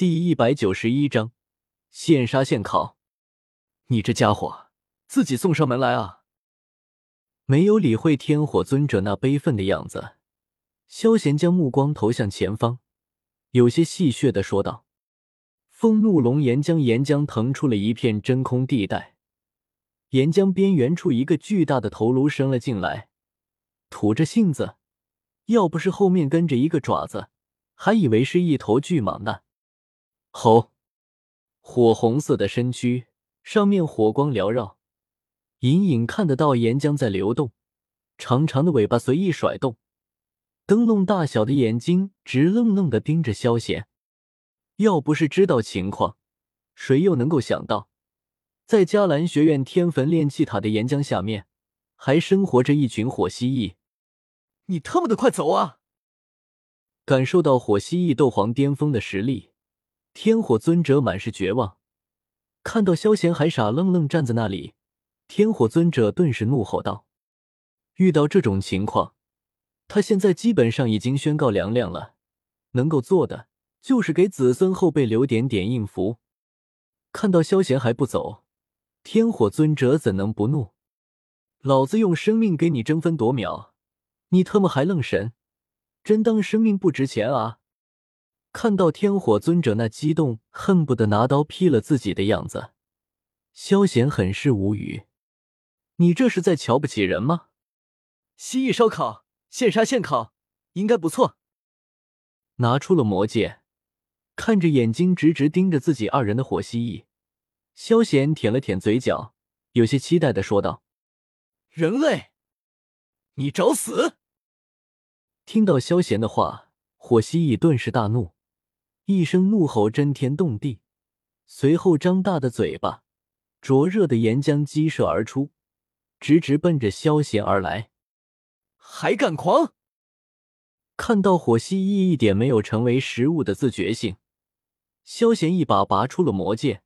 第一百九十一章，现杀现烤。你这家伙自己送上门来啊！没有理会天火尊者那悲愤的样子，萧贤将目光投向前方，有些戏谑的说道：“风怒龙岩将，岩浆腾出了一片真空地带，岩浆边缘处一个巨大的头颅伸了进来，吐着信子。要不是后面跟着一个爪子，还以为是一头巨蟒呢。”吼！火红色的身躯上面火光缭绕。隐隐看得到岩浆在流动，长长的尾巴随意甩动，灯笼大小的眼睛直愣愣的盯着萧贤。要不是知道情况，谁又能够想到，在迦兰学院天坟炼气塔的岩浆下面，还生活着一群火蜥蜴？你他妈的快走啊！感受到火蜥蜴斗皇巅峰的实力，天火尊者满是绝望。看到萧贤还傻愣愣站在那里。天火尊者顿时怒吼道：“遇到这种情况，他现在基本上已经宣告凉凉了，能够做的就是给子孙后辈留点点印符。”看到萧贤还不走，天火尊者怎能不怒？老子用生命给你争分夺秒，你他妈还愣神？真当生命不值钱啊？看到天火尊者那激动，恨不得拿刀劈了自己的样子，萧贤很是无语。你这是在瞧不起人吗？蜥蜴烧烤，现杀现烤，应该不错。拿出了魔戒，看着眼睛直直盯着自己二人的火蜥蜴，萧贤舔了舔嘴角，有些期待的说道：“人类，你找死！”听到萧贤的话，火蜥蜴顿时大怒，一声怒吼震天动地，随后张大的嘴巴，灼热的岩浆激射而出。直直奔着萧贤而来，还敢狂！看到火蜥蜴一点没有成为食物的自觉性，萧贤一把拔出了魔剑，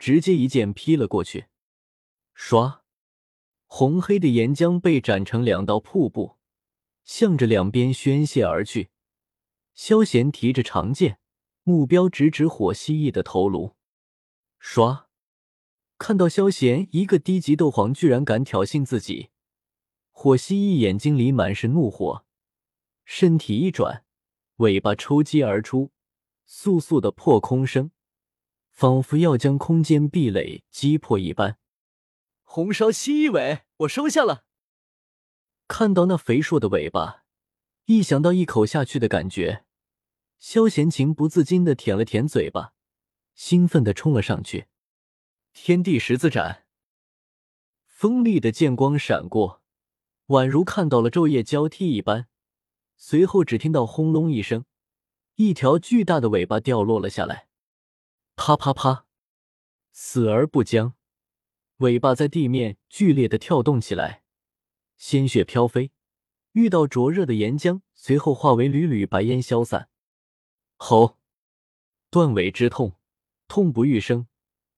直接一剑劈了过去。唰，红黑的岩浆被斩成两道瀑布，向着两边宣泄而去。萧贤提着长剑，目标直指火蜥蜴的头颅。唰。看到萧贤一个低级斗皇居然敢挑衅自己，火蜥蜴眼睛里满是怒火，身体一转，尾巴抽击而出，簌簌的破空声，仿佛要将空间壁垒击破一般。红烧蜥蜴尾，我收下了。看到那肥硕的尾巴，一想到一口下去的感觉，萧贤情不自禁的舔了舔嘴巴，兴奋的冲了上去。天地十字斩，锋利的剑光闪过，宛如看到了昼夜交替一般。随后只听到轰隆一声，一条巨大的尾巴掉落了下来。啪啪啪，死而不僵，尾巴在地面剧烈的跳动起来，鲜血飘飞，遇到灼热的岩浆，随后化为缕缕白烟消散。吼！断尾之痛，痛不欲生。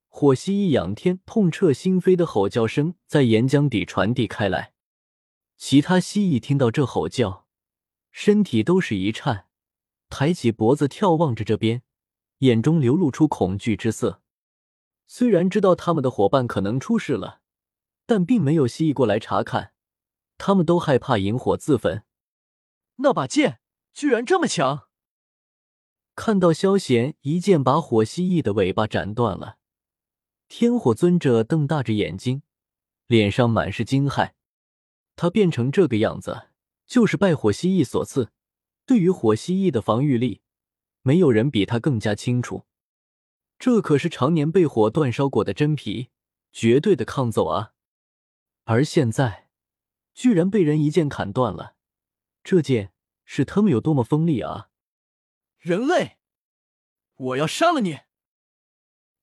火蜥蜴仰天、痛彻心扉的吼叫声在岩浆底传递开来，其他蜥蜴听到这吼叫，身体都是一颤，抬起脖子眺望着这边，眼中流露出恐惧之色。虽然知道他们的伙伴可能出事了，但并没有蜥蜴过来查看，他们都害怕引火自焚。那把剑居然这么强！看到萧贤一剑把火蜥蜴的尾巴斩断了。天火尊者瞪大着眼睛，脸上满是惊骇。他变成这个样子，就是拜火蜥蜴所赐。对于火蜥蜴的防御力，没有人比他更加清楚。这可是常年被火煅烧过的真皮，绝对的抗揍啊！而现在，居然被人一剑砍断了。这剑是他们有多么锋利啊！人类，我要杀了你！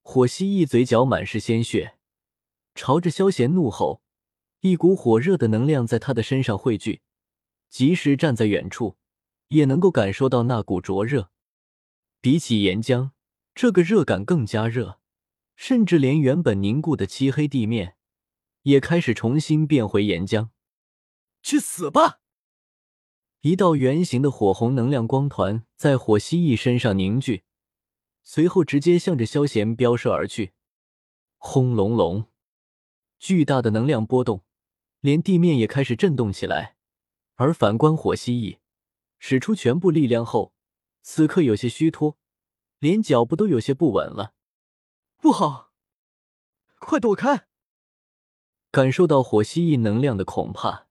火蜥蜴嘴角满是鲜血，朝着萧贤怒吼，一股火热的能量在他的身上汇聚，即使站在远处，也能够感受到那股灼热。比起岩浆，这个热感更加热，甚至连原本凝固的漆黑地面，也开始重新变回岩浆。去死吧！一道圆形的火红能量光团在火蜥蜴身上凝聚。随后直接向着萧贤飙射而去。轰隆隆，巨大的能量波动，连地面也开始震动起来。而反观火蜥蜴，使出全部力量后，此刻有些虚脱，连脚步都有些不稳了。不好，快躲开！感受到火蜥蜴能量的恐怕，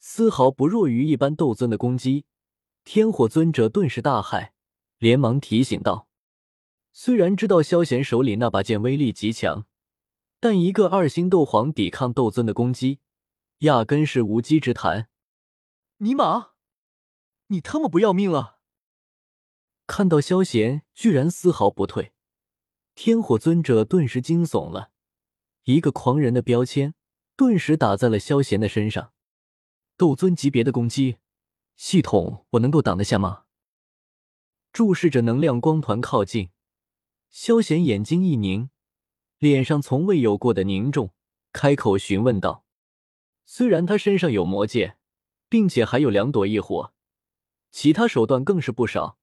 丝毫不弱于一般斗尊的攻击。天火尊者顿时大骇，连忙提醒道：“虽然知道萧贤手里那把剑威力极强。”但一个二星斗皇抵抗斗尊的攻击，压根是无稽之谈。尼玛，你他妈不要命了！看到萧贤居然丝毫不退，天火尊者顿时惊悚了。一个狂人的标签顿时打在了萧贤的身上。斗尊级别的攻击，系统我能够挡得下吗？注视着能量光团靠近，萧贤眼睛一凝。脸上从未有过的凝重，开口询问道：“虽然他身上有魔戒，并且还有两朵异火，其他手段更是不少，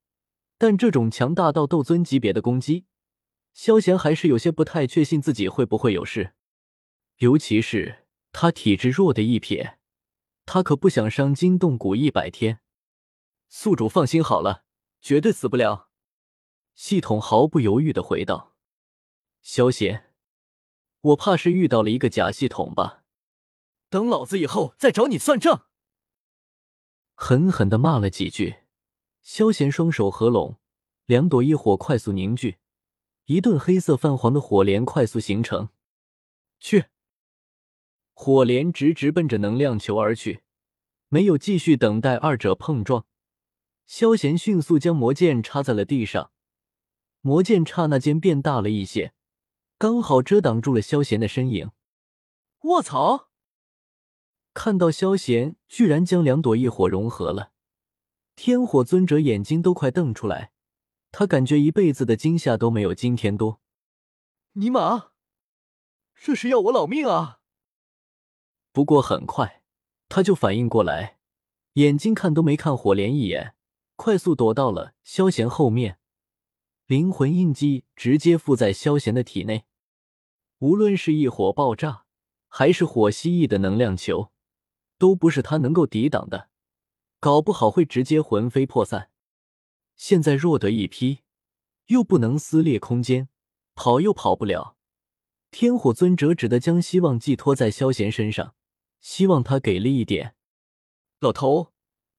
但这种强大到斗尊级别的攻击，萧贤还是有些不太确信自己会不会有事。尤其是他体质弱的一撇，他可不想伤筋动骨一百天。”宿主放心好了，绝对死不了。”系统毫不犹豫的回道。萧贤。我怕是遇到了一个假系统吧，等老子以后再找你算账！狠狠的骂了几句，萧贤双手合拢，两朵异火快速凝聚，一顿黑色泛黄的火莲快速形成。去！火莲直直奔着能量球而去，没有继续等待二者碰撞，萧贤迅速将魔剑插在了地上，魔剑刹那间变大了一些。刚好遮挡住了萧贤的身影。卧槽！看到萧贤居然将两朵异火融合了，天火尊者眼睛都快瞪出来。他感觉一辈子的惊吓都没有今天多。尼玛，这是要我老命啊！不过很快他就反应过来，眼睛看都没看火莲一眼，快速躲到了萧贤后面。灵魂印记直接附在萧贤的体内，无论是异火爆炸，还是火蜥蜴的能量球，都不是他能够抵挡的，搞不好会直接魂飞魄散。现在弱得一批，又不能撕裂空间，跑又跑不了，天火尊者只得将希望寄托在萧贤身上，希望他给力一点。老头，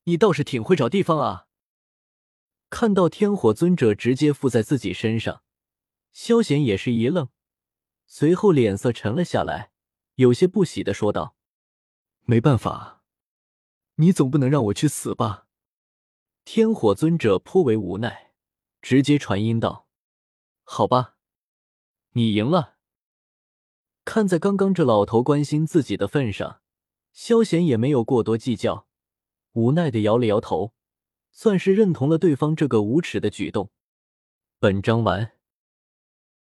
你倒是挺会找地方啊！看到天火尊者直接附在自己身上，萧贤也是一愣，随后脸色沉了下来，有些不喜的说道：“没办法，你总不能让我去死吧？”天火尊者颇为无奈，直接传音道：“好吧，你赢了。”看在刚刚这老头关心自己的份上，萧贤也没有过多计较，无奈的摇了摇头。算是认同了对方这个无耻的举动。本章完。